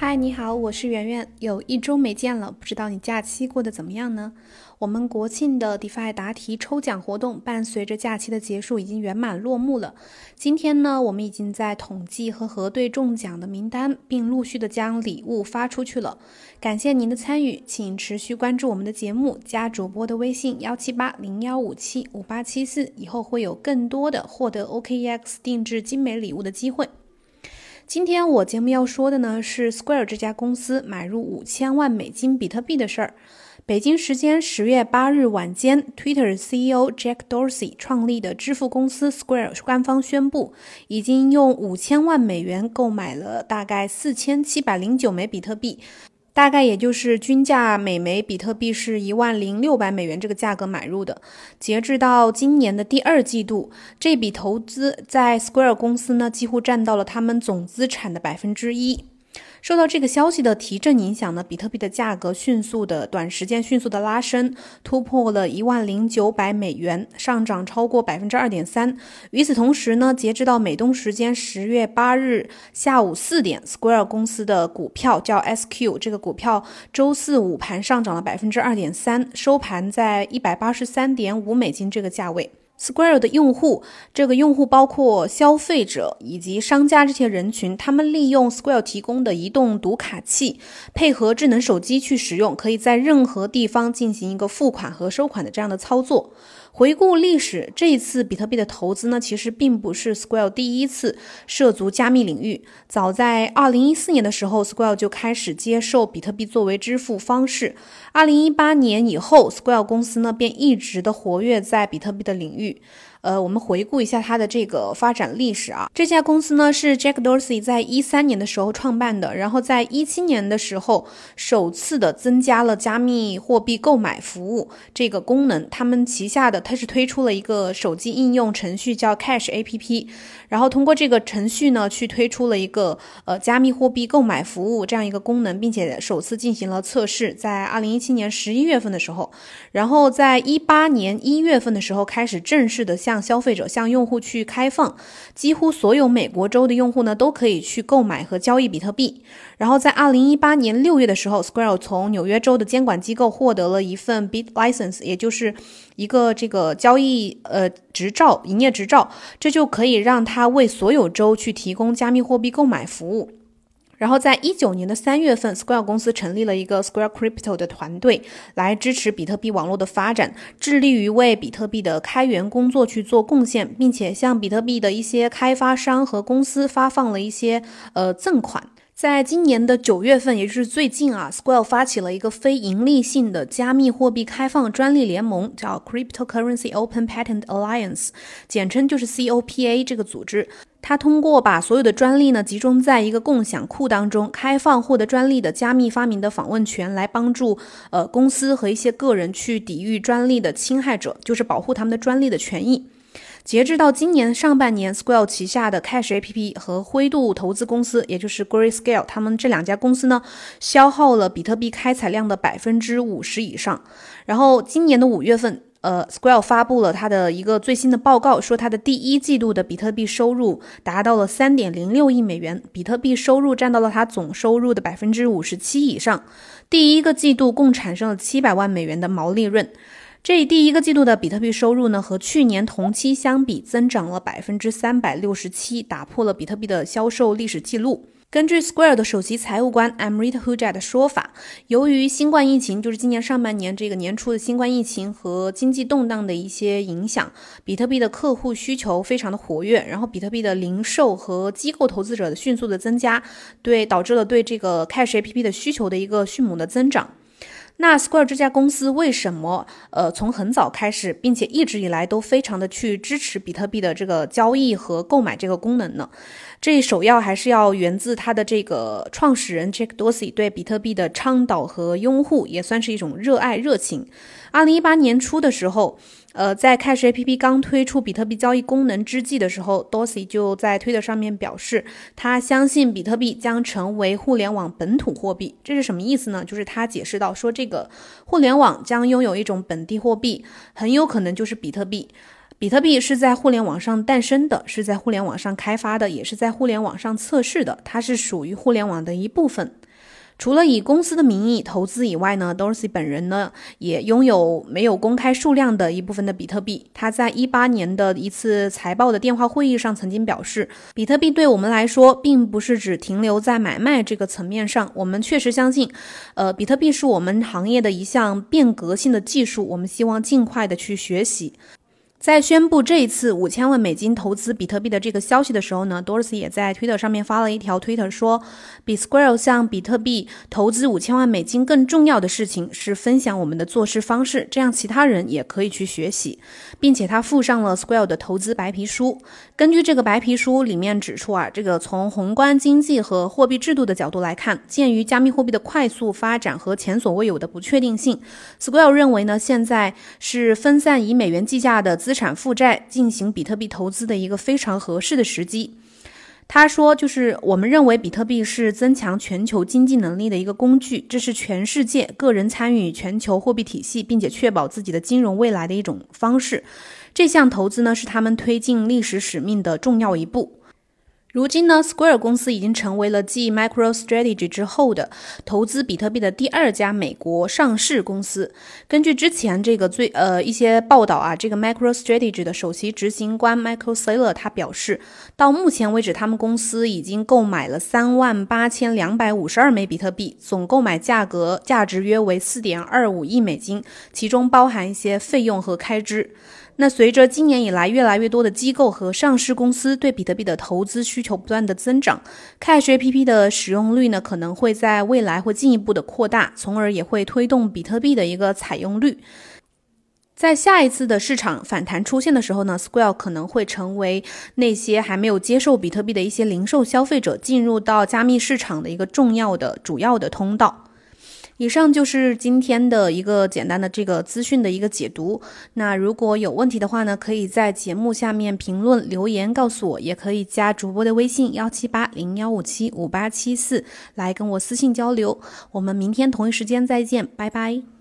嗨，你好，我是圆圆，有一周没见了，不知道你假期过得怎么样呢？我们国庆的 DeFi 答题抽奖活动伴随着假期的结束已经圆满落幕了。今天呢，我们已经在统计和核对中奖的名单，并陆续的将礼物发出去了。感谢您的参与，请持续关注我们的节目，加主播的微信幺七八零幺五七五八七四，以后会有更多的获得 OKEX 定制精美礼物的机会。今天我节目要说的呢是 Square 这家公司买入五千万美金比特币的事儿。北京时间十月八日晚间，Twitter CEO Jack Dorsey 创立的支付公司 Square 官方宣布，已经用五千万美元购买了大概四千七百零九枚比特币。大概也就是均价每枚比特币是一万零六百美元这个价格买入的。截至到今年的第二季度，这笔投资在 Square 公司呢几乎占到了他们总资产的百分之一。受到这个消息的提振影响呢，比特币的价格迅速的短时间迅速的拉升，突破了一万零九百美元，上涨超过百分之二点三。与此同时呢，截止到美东时间十月八日下午四点，Square 公司的股票叫 SQ，这个股票周四午盘上涨了百分之二点三，收盘在一百八十三点五美金这个价位。Square 的用户，这个用户包括消费者以及商家这些人群，他们利用 Square 提供的移动读卡器，配合智能手机去使用，可以在任何地方进行一个付款和收款的这样的操作。回顾历史，这一次比特币的投资呢，其实并不是 Square 第一次涉足加密领域。早在2014年的时候，Square 就开始接受比特币作为支付方式。2018年以后，Square 公司呢便一直的活跃在比特币的领域。음呃，我们回顾一下它的这个发展历史啊。这家公司呢是 Jack Dorsey 在一三年的时候创办的，然后在一七年的时候首次的增加了加密货币购买服务这个功能。他们旗下的它是推出了一个手机应用程序叫 Cash APP，然后通过这个程序呢去推出了一个呃加密货币购买服务这样一个功能，并且首次进行了测试，在二零一七年十一月份的时候，然后在一八年一月份的时候开始正式的。向消费者、向用户去开放，几乎所有美国州的用户呢都可以去购买和交易比特币。然后在二零一八年六月的时候，Square 从纽约州的监管机构获得了一份 Bit License，也就是一个这个交易呃执照、营业执照，这就可以让他为所有州去提供加密货币购买服务。然后，在一九年的三月份，Square 公司成立了一个 Square Crypto 的团队，来支持比特币网络的发展，致力于为比特币的开源工作去做贡献，并且向比特币的一些开发商和公司发放了一些呃赠款。在今年的九月份，也就是最近啊，Square 发起了一个非盈利性的加密货币开放专利联盟，叫 Cryptocurrency Open Patent Alliance，简称就是 COPA 这个组织。它通过把所有的专利呢集中在一个共享库当中，开放获得专利的加密发明的访问权，来帮助呃公司和一些个人去抵御专利的侵害者，就是保护他们的专利的权益。截至到今年上半年，Square 旗下的 Cash APP 和灰度投资公司，也就是 Grayscale，他们这两家公司呢，消耗了比特币开采量的百分之五十以上。然后今年的五月份，呃，Square 发布了它的一个最新的报告，说它的第一季度的比特币收入达到了三点零六亿美元，比特币收入占到了它总收入的百分之五十七以上。第一个季度共产生了七百万美元的毛利润。这第一个季度的比特币收入呢，和去年同期相比增长了百分之三百六十七，打破了比特币的销售历史记录。根据 Square 的首席财务官 Amrit Huja 的说法，由于新冠疫情，就是今年上半年这个年初的新冠疫情和经济动荡的一些影响，比特币的客户需求非常的活跃，然后比特币的零售和机构投资者的迅速的增加，对导致了对这个 Cash APP 的需求的一个迅猛的增长。那 Square 这家公司为什么呃从很早开始，并且一直以来都非常的去支持比特币的这个交易和购买这个功能呢？这首要还是要源自它的这个创始人 Jack Dorsey 对比特币的倡导和拥护，也算是一种热爱热情。二零一八年初的时候。呃，在 Cash APP 刚推出比特币交易功能之际的时候，Dorsey 就在推特上面表示，他相信比特币将成为互联网本土货币。这是什么意思呢？就是他解释到说，这个互联网将拥有一种本地货币，很有可能就是比特币。比特币是在互联网上诞生的，是在互联网上开发的，也是在互联网上测试的，它是属于互联网的一部分。除了以公司的名义投资以外呢，Dorsey 本人呢也拥有没有公开数量的一部分的比特币。他在一八年的一次财报的电话会议上曾经表示，比特币对我们来说并不是只停留在买卖这个层面上。我们确实相信，呃，比特币是我们行业的一项变革性的技术，我们希望尽快的去学习。在宣布这一次五千万美金投资比特币的这个消息的时候呢，Dorsey 也在 Twitter 上面发了一条 Twitter 说，比 Square 向比特币投资五千万美金更重要的事情是分享我们的做事方式，这样其他人也可以去学习，并且他附上了 Square 的投资白皮书。根据这个白皮书里面指出啊，这个从宏观经济和货币制度的角度来看，鉴于加密货币的快速发展和前所未有的不确定性，Square 认为呢，现在是分散以美元计价的。资产负债进行比特币投资的一个非常合适的时机。他说：“就是我们认为比特币是增强全球经济能力的一个工具，这是全世界个人参与全球货币体系，并且确保自己的金融未来的一种方式。这项投资呢，是他们推进历史使命的重要一步。”如今呢，Square 公司已经成为了继 MicroStrategy 之后的投资比特币的第二家美国上市公司。根据之前这个最呃一些报道啊，这个 MicroStrategy 的首席执行官 Michael Saylor 他表示，到目前为止，他们公司已经购买了三万八千两百五十二枚比特币，总购买价格价值约为四点二五亿美金，其中包含一些费用和开支。那随着今年以来越来越多的机构和上市公司对比特币的投资需求不断的增长，Cash APP 的使用率呢可能会在未来会进一步的扩大，从而也会推动比特币的一个采用率。在下一次的市场反弹出现的时候呢，Square 可能会成为那些还没有接受比特币的一些零售消费者进入到加密市场的一个重要的主要的通道。以上就是今天的一个简单的这个资讯的一个解读。那如果有问题的话呢，可以在节目下面评论留言告诉我，也可以加主播的微信幺七八零幺五七五八七四来跟我私信交流。我们明天同一时间再见，拜拜。